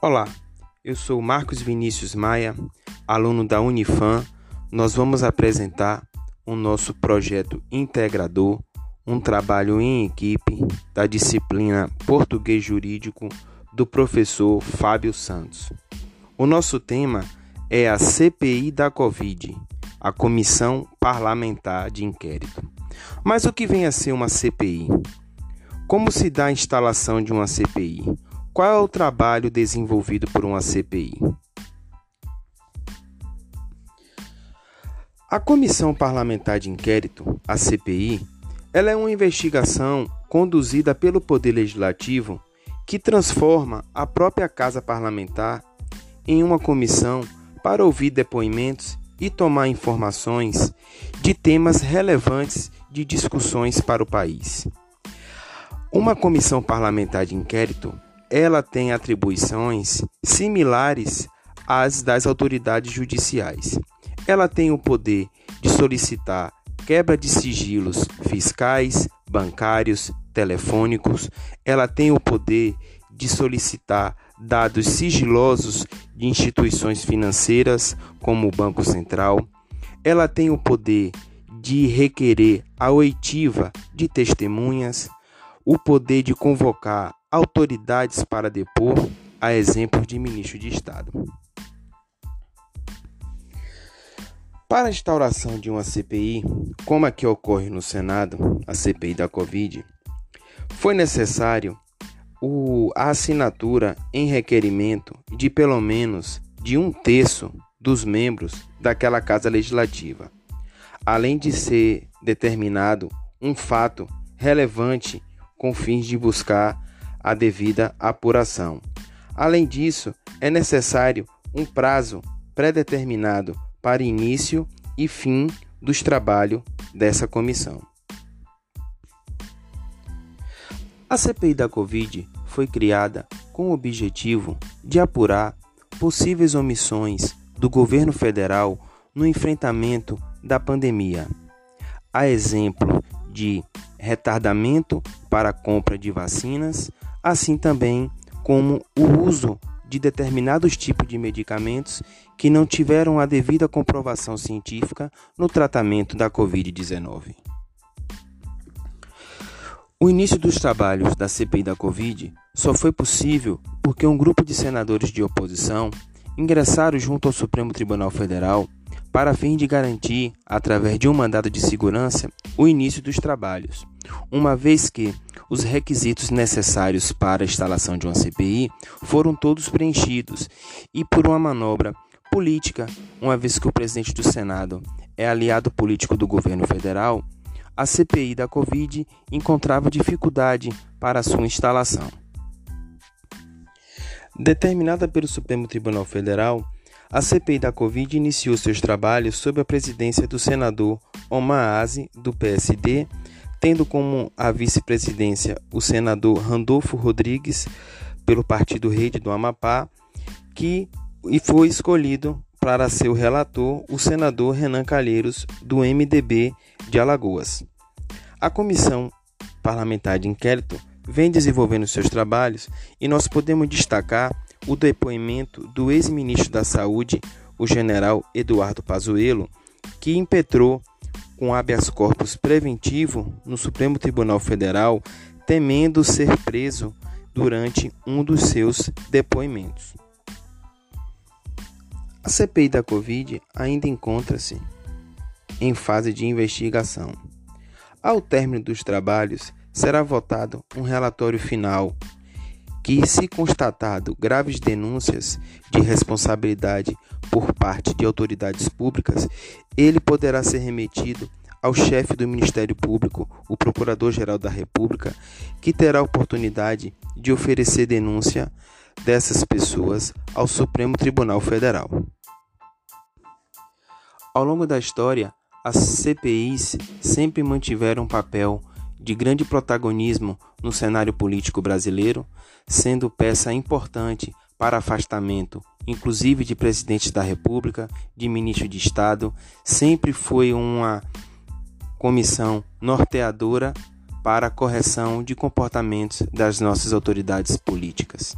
Olá, eu sou Marcos Vinícius Maia, aluno da Unifam. Nós vamos apresentar o nosso projeto integrador, um trabalho em equipe da disciplina Português Jurídico do professor Fábio Santos. O nosso tema é a CPI da Covid, a Comissão Parlamentar de Inquérito. Mas o que vem a ser uma CPI? Como se dá a instalação de uma CPI? Qual é o trabalho desenvolvido por uma CPI? A Comissão Parlamentar de Inquérito, a CPI, ela é uma investigação conduzida pelo Poder Legislativo que transforma a própria Casa Parlamentar em uma comissão para ouvir depoimentos e tomar informações de temas relevantes de discussões para o país. Uma comissão parlamentar de inquérito ela tem atribuições similares às das autoridades judiciais. Ela tem o poder de solicitar quebra de sigilos fiscais, bancários, telefônicos. Ela tem o poder de solicitar dados sigilosos de instituições financeiras, como o Banco Central. Ela tem o poder de requerer a oitiva de testemunhas, o poder de convocar autoridades para depor, a exemplo de ministro de Estado. Para a instauração de uma CPI, como a que ocorre no Senado, a CPI da Covid, foi necessário o, a assinatura em requerimento de pelo menos de um terço dos membros daquela Casa Legislativa, além de ser determinado um fato relevante com fins de buscar a devida apuração. Além disso, é necessário um prazo pré-determinado para início e fim dos trabalhos dessa comissão. A CPI da Covid foi criada com o objetivo de apurar possíveis omissões do governo federal no enfrentamento da pandemia, a exemplo de retardamento para a compra de vacinas, assim também como o uso de determinados tipos de medicamentos que não tiveram a devida comprovação científica no tratamento da Covid-19. O início dos trabalhos da CPI da Covid só foi possível porque um grupo de senadores de oposição ingressaram junto ao Supremo Tribunal Federal para fim de garantir, através de um mandado de segurança, o início dos trabalhos, uma vez que os requisitos necessários para a instalação de uma CPI foram todos preenchidos e por uma manobra política, uma vez que o presidente do Senado é aliado político do governo federal, a CPI da Covid encontrava dificuldade para sua instalação. Determinada pelo Supremo Tribunal Federal, a CPI da Covid iniciou seus trabalhos sob a presidência do senador Omar Aze, do PSD, tendo como a vice-presidência o senador Randolfo Rodrigues, pelo Partido Rede do Amapá, que e foi escolhido para ser o relator o senador Renan Calheiros, do MDB de Alagoas. A comissão parlamentar de inquérito vem desenvolvendo seus trabalhos e nós podemos destacar o depoimento do ex-ministro da Saúde, o general Eduardo Pazuello, que impetrou com habeas corpus preventivo no Supremo Tribunal Federal, temendo ser preso durante um dos seus depoimentos. A CPI da Covid ainda encontra-se em fase de investigação. Ao término dos trabalhos, será votado um relatório final que, se constatado graves denúncias de responsabilidade por parte de autoridades públicas, ele poderá ser remetido ao chefe do Ministério Público, o Procurador-Geral da República, que terá a oportunidade de oferecer denúncia dessas pessoas ao Supremo Tribunal Federal. Ao longo da história, as CPIs sempre mantiveram um papel de grande protagonismo no cenário político brasileiro, sendo peça importante para afastamento, inclusive de presidentes da República, de ministro de Estado, sempre foi uma comissão norteadora para a correção de comportamentos das nossas autoridades políticas.